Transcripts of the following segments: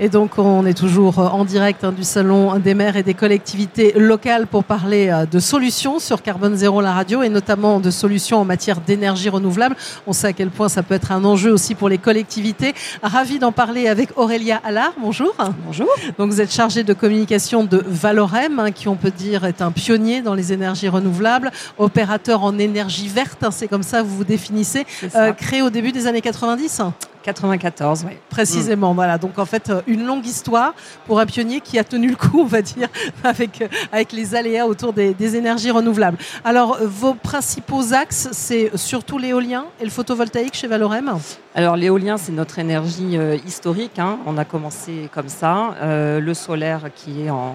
Et donc, on est toujours en direct hein, du Salon des maires et des collectivités locales pour parler euh, de solutions sur Carbone Zéro, la radio, et notamment de solutions en matière d'énergie renouvelable. On sait à quel point ça peut être un enjeu aussi pour les collectivités. Ravi d'en parler avec Aurélia Allard. Bonjour. Bonjour. Donc, vous êtes chargée de communication de Valorem, hein, qui on peut dire est un pionnier dans les énergies renouvelables, opérateur en énergie verte, hein, c'est comme ça que vous vous définissez, euh, créé au début des années 90 94, oui. Précisément, voilà. Donc en fait, euh, une longue histoire pour un pionnier qui a tenu le coup, on va dire, avec, euh, avec les aléas autour des, énergies renouvelables. Alors, euh, vos principaux axes, c'est surtout l'éolien et le photovoltaïque chez Valorem? Alors, l'éolien, c'est notre énergie historique. Hein. On a commencé comme ça. le solaire qui est en,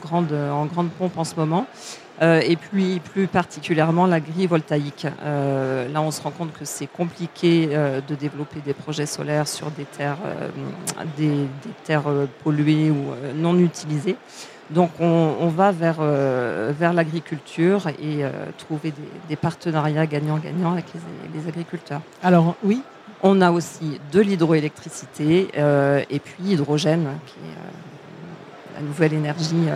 grande, en grande pompe en ce moment. Euh, et puis plus particulièrement l'agrivoltaïque. Euh, là, on se rend compte que c'est compliqué euh, de développer des projets solaires sur des terres, des, terres polluées ou non utilisées. Donc on, va vers, vers l'agriculture et trouver des, partenariats gagnant-gagnant avec les, les, agriculteurs. Alors oui On a aussi de l'hydroélectricité et puis l'hydrogène, qui est la nouvelle énergie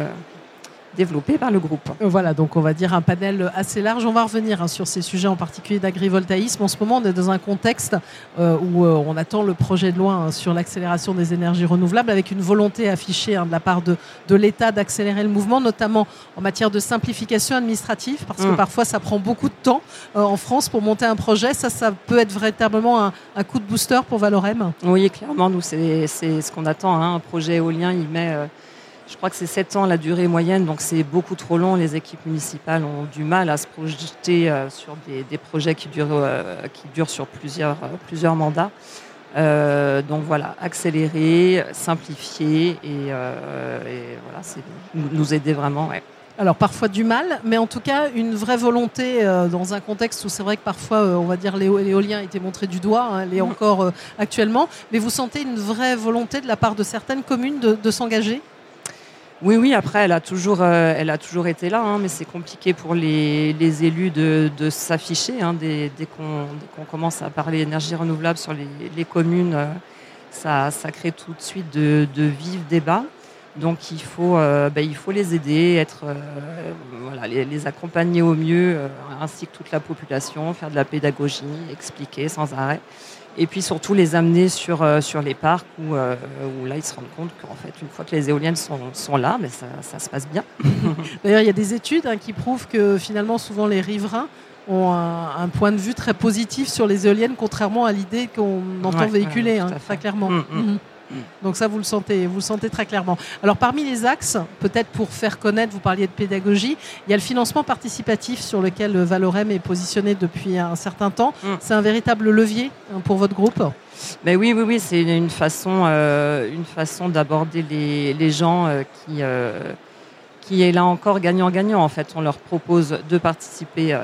développé par le groupe. Voilà, donc on va dire un panel assez large. On va revenir hein, sur ces sujets en particulier d'agrivoltaïsme. En ce moment, on est dans un contexte euh, où euh, on attend le projet de loi hein, sur l'accélération des énergies renouvelables avec une volonté affichée hein, de la part de, de l'État d'accélérer le mouvement, notamment en matière de simplification administrative, parce que mm. parfois ça prend beaucoup de temps euh, en France pour monter un projet. Ça, ça peut être véritablement un, un coup de booster pour Valorem. Oui, clairement, nous, c'est ce qu'on attend. Un projet éolien, il met je crois que c'est 7 ans la durée moyenne, donc c'est beaucoup trop long. Les équipes municipales ont du mal à se projeter euh, sur des, projets qui durent, euh, qui durent sur plusieurs, euh, plusieurs mandats. donc voilà, accélérer, simplifier et, voilà, nous aider vraiment. Alors parfois du mal, mais en tout cas une vraie volonté dans un contexte où c'est vrai que parfois on va dire l'éolien a été montré du doigt, hein, elle est encore actuellement, mais vous sentez une vraie volonté de la part de certaines communes de s'engager? Oui, oui, après, elle a toujours, euh, été là, hein, mais c'est compliqué pour les, élus de, s'afficher. Hein, dès, qu'on commence à parler énergie renouvelable sur les, communes, euh, ça, crée tout de suite de, vifs débats. Donc il faut, euh, bah, il faut les aider, les, accompagner au mieux, ainsi que toute la population, faire de la pédagogie, expliquer sans arrêt et puis surtout les amener sur, euh, sur les parcs où, euh, où, là ils se rendent compte qu'en fait une fois que les éoliennes sont, sont là, mais ça, ça, se passe bien. D'ailleurs il y a des études hein, qui prouvent que finalement souvent les riverains ont un, point de vue très positif sur les éoliennes contrairement à l'idée qu'on entend véhiculer hein, très clairement. Mm, mm. Mhm. Donc ça, vous le sentez, vous le sentez très clairement. Alors parmi les axes, peut-être pour faire connaître, vous parliez de pédagogie, il y a le financement participatif sur lequel Valorem est positionné depuis un certain temps. Mm. C'est un véritable levier hein, pour votre groupe? Mais oui, oui, oui, c'est une façon, euh, une façon d'aborder les, gens euh, qui, euh, qui est là encore gagnant-gagnant. En fait, on leur propose de participer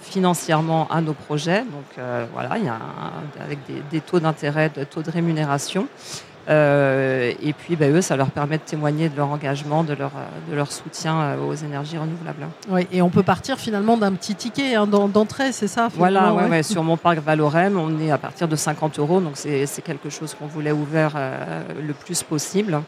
financièrement à nos projets. Donc voilà, il y a avec des, des taux d'intérêt, des taux de rémunération. Euh, et puis, ben, eux, ça leur permet de témoigner de leur engagement, de leur, de leur soutien euh, aux énergies renouvelables. Oui, et on peut partir finalement d'un petit ticket hein, d'entrée, c'est ça Voilà, ouais, sur mon parc Valorem, on est à partir de 50 euros, donc c'est quelque chose qu'on voulait ouvert euh, le plus possible.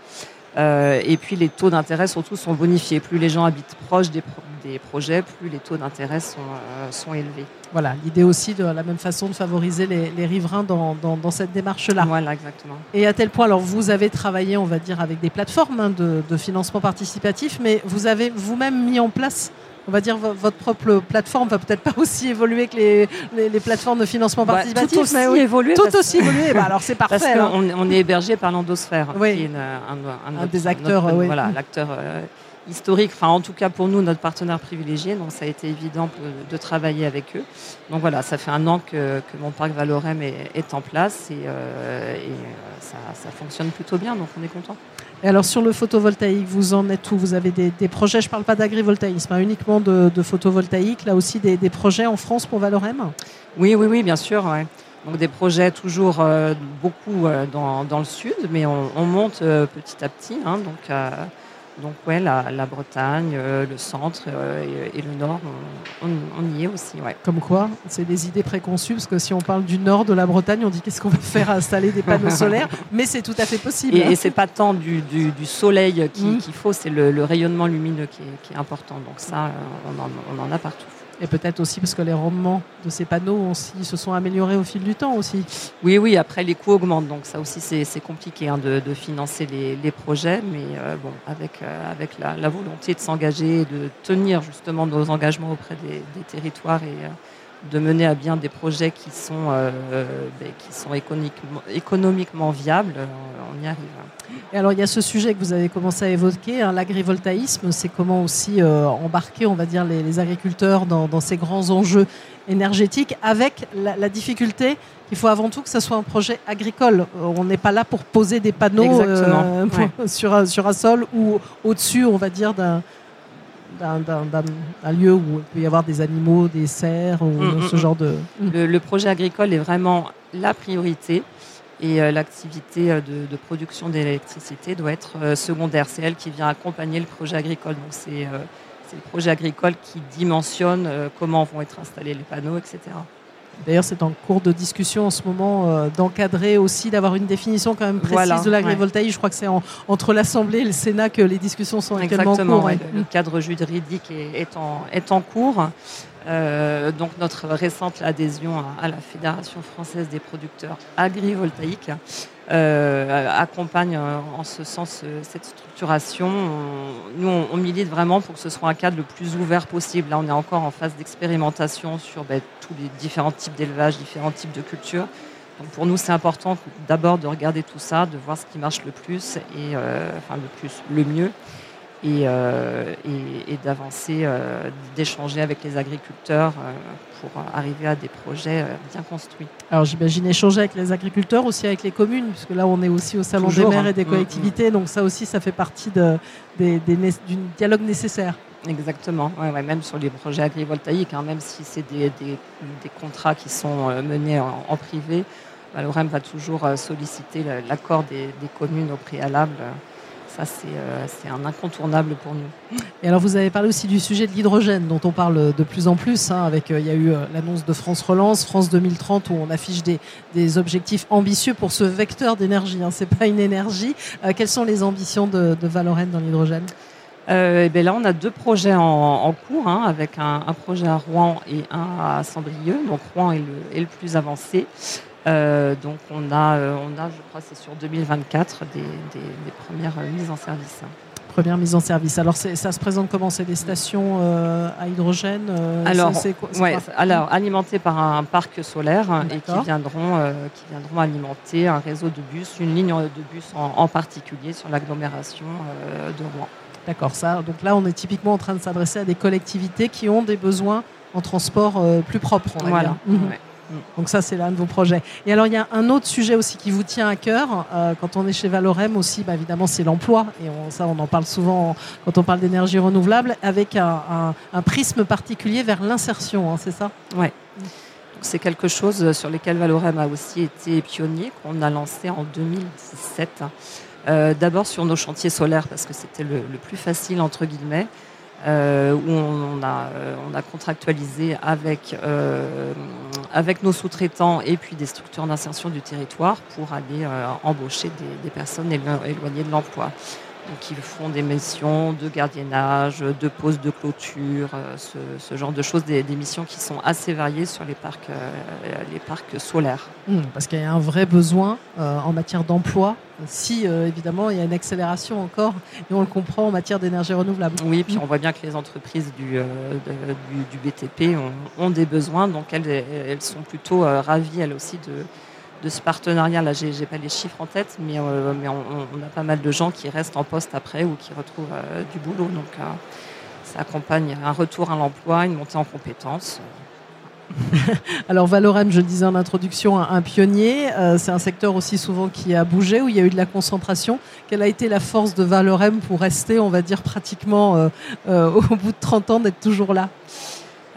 Euh, et puis les taux d'intérêt surtout sont bonifiés. Plus les gens habitent proches des, des projets, plus les taux d'intérêt sont, euh, sont, élevés. Voilà, l'idée aussi de la même façon de favoriser les, les riverains dans, dans, cette démarche-là. Voilà, exactement. Et à tel point, alors vous avez travaillé, on va dire, avec des plateformes hein, de, de, financement participatif, mais vous avez vous-même mis en place on va dire, votre propre plateforme va peut-être pas aussi évoluer que les, les, plateformes de financement bah, participatif. tout aussi mais évoluer. Tout aussi évoluer. Bah, alors c'est parfait. Parce qu'on on est hébergé par l'endosphère, qui est un, des acteurs. Voilà, l'acteur euh, historique, enfin en tout cas pour nous, notre partenaire privilégié. Donc ça a été évident de travailler avec eux. Donc voilà, ça fait un an que, mon parc Valorem est, en place et, euh, et euh, ça, ça, fonctionne plutôt bien, donc on est content. Et alors sur le photovoltaïque, vous en êtes où? Vous avez des, projets, je ne parle pas d'agrivoltaïsme, hein, uniquement de, photovoltaïque, là aussi des, projets en France pour Valorem? Oui, oui, oui, bien sûr. Donc des projets toujours beaucoup dans, le sud, mais on, monte petit à petit. Hein, donc donc ouais, la, Bretagne, euh, le centre euh, et, le nord, on, y est aussi. Ouais. Comme quoi, c'est des idées préconçues, parce que si on parle du nord de la Bretagne, on dit qu'est-ce qu'on va faire installer des panneaux solaires, mais c'est tout à fait possible. Et, ce c'est pas tant du, soleil mmh. qu'il faut, c'est le, rayonnement lumineux qui est, important. Donc ça, euh, on en a partout. Et peut-être aussi parce que les rendements de ces panneaux aussi se sont améliorés au fil du temps aussi. Oui, oui, après les coûts augmentent, donc ça aussi c'est compliqué hein, de, financer les, projets, mais euh, bon, avec, euh, avec la, volonté de s'engager et de tenir justement nos engagements auprès des, territoires et euh, de mener à bien des projets qui sont, ben, qui sont économiquement, économiquement viables, on y arrive. Et alors il y a ce sujet que vous avez commencé à évoquer, hein, l'agrivoltaïsme, c'est comment aussi euh, embarquer, on va dire, les, agriculteurs dans, ces grands enjeux énergétiques, avec la, difficulté qu'il faut avant tout que ce soit un projet agricole. Euh, on n'est pas là pour poser des panneaux euh, sur, un, sur un sol ou au-dessus, on va dire, d'un d'un lieu où il peut y avoir des animaux, des cerfs, ou mm, mm, ce mm. genre de... le, projet agricole est vraiment la priorité. Et euh, l'activité euh, de, production d'électricité doit être euh, secondaire. C'est elle qui vient accompagner le projet agricole. Donc c'est le projet agricole qui dimensionne comment vont être installés les panneaux, etc. D'ailleurs, c'est en cours de discussion en ce moment d'encadrer aussi, d'avoir une définition quand même précise de l'agrivoltaïsme. Je crois que c'est entre l'Assemblée et le Sénat que les discussions sont actuellement en cours. Le cadre juridique est, en, est en cours. Euh, donc notre récente adhésion à, la Fédération française des producteurs agrivoltaïques euh, accompagne euh, en ce sens cette structuration. nous, on, milite vraiment pour que ce soit un cadre le plus ouvert possible. Là, on est encore en phase d'expérimentation sur ben, tous les différents types d'élevage, différents types de cultures. Donc pour nous, c'est important d'abord de regarder tout ça, de voir ce qui marche le plus et enfin le plus, le mieux, euh, et, d'avancer, euh, d'échanger avec les agriculteurs euh, pour arriver à des projets bien construits. Alors j'imagine échanger avec les agriculteurs, aussi avec les communes, puisque là on est aussi au Salon des maires et des hein. collectivités, donc ça aussi ça fait partie de, du dialogue nécessaire. Exactement, ouais, même sur les projets agrivoltaïques, hein, même si c'est des, contrats qui sont menés en, privé, bah, l'OREM va toujours solliciter l'accord des, communes au préalable ça, euh, c'est un incontournable pour nous. Et alors, vous avez parlé aussi du sujet de l'hydrogène, dont on parle de plus en plus. Hein, avec, euh, il y a eu euh, l'annonce de France Relance, France 2030, où on affiche des, des objectifs ambitieux pour ce vecteur d'énergie. Hein, c'est pas une énergie. quelles sont les ambitions de, de Valorem dans l'hydrogène? Euh, et bien là, on a deux projets en, cours, hein, avec un, projet à Rouen et un à Saint-Brieuc. Donc Rouen est le, est le plus avancé. Euh, donc on a, euh, on a, je crois, c'est sur 2024 des, premières mises en service. Première mise en service. Alors ça se présente comment? C'est des stations euh, à hydrogène Alors, alors alimentées par un parc solaire hein, et qui viendront, qui viendront alimenter un réseau de bus, une ligne de bus en, particulier sur l'agglomération de Rouen. D'accord. Ça. Donc là, on est typiquement en train de s'adresser à des collectivités qui ont des besoins en transport plus propre. voilà. Mhm. Donc ça, c'est l'un de vos projets. Et alors, il y a un autre sujet aussi qui vous tient à cœur. Euh, quand on est chez Valorem aussi, bah, évidemment, c'est l'emploi. Et ça, on en parle souvent quand on parle d'énergie renouvelable, avec un, prisme particulier vers l'insertion, hein, c'est ça? Oui. C'est quelque chose sur lequel Valorem a aussi été pionnier, qu'on a lancé en 2017. Euh, d'abord sur nos chantiers solaires, parce que c'était le, plus facile, entre guillemets. Euh, où on a, euh, on a contractualisé avec, euh, avec nos sous-traitants et puis des structures d'insertion du territoire pour aller embaucher des, des personnes éloignées de l'emploi qui font des missions de gardiennage, de pose de clôture, euh, ce, genre de choses, des, missions qui sont assez variées sur les parcs, euh, les parcs solaires. Mmh, parce qu'il y a un vrai besoin euh, en matière d'emploi, si évidemment il y a une accélération encore, et on le comprend en matière d'énergie renouvelable. Oui, puis on voit bien que les entreprises du, du, BTP ont, ont, des besoins, donc elles, elles sont plutôt ravies elles aussi de de ce partenariat. Là, j'ai pas les chiffres en tête, mais, euh, on, a pas mal de gens qui restent en poste après ou qui retrouvent euh, du boulot. Donc, euh, ça accompagne un retour à l'emploi, une montée en compétences. Alors Valorem, je disais en introduction, un, pionnier. c'est un secteur aussi souvent qui a bougé, où il y a eu de la concentration. Quelle a été la force de Valorem pour rester, on va dire, pratiquement au bout de 30 ans, d'être toujours là?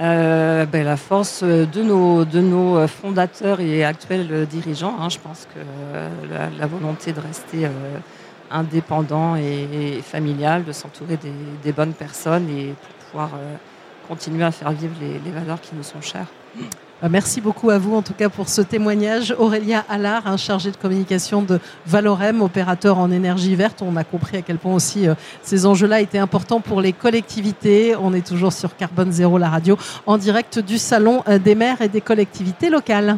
Euh, ben, La force de nos, de nos fondateurs et actuels dirigeants. Hein. je pense que la, volonté de rester indépendant et, familial, de s'entourer des, bonnes personnes et pour pouvoir continuer à faire vivre les valeurs qui nous sont chères. Bah, merci beaucoup à vous, en tout cas, pour ce témoignage. Aurélia Allard, un chargé de communication de Valorem, opérateur en énergie verte. On a compris à quel point aussi euh, ces enjeux-là étaient importants pour les collectivités. On est toujours sur Carbone Zéro, la radio, en direct du Salon euh, des maires et des collectivités locales.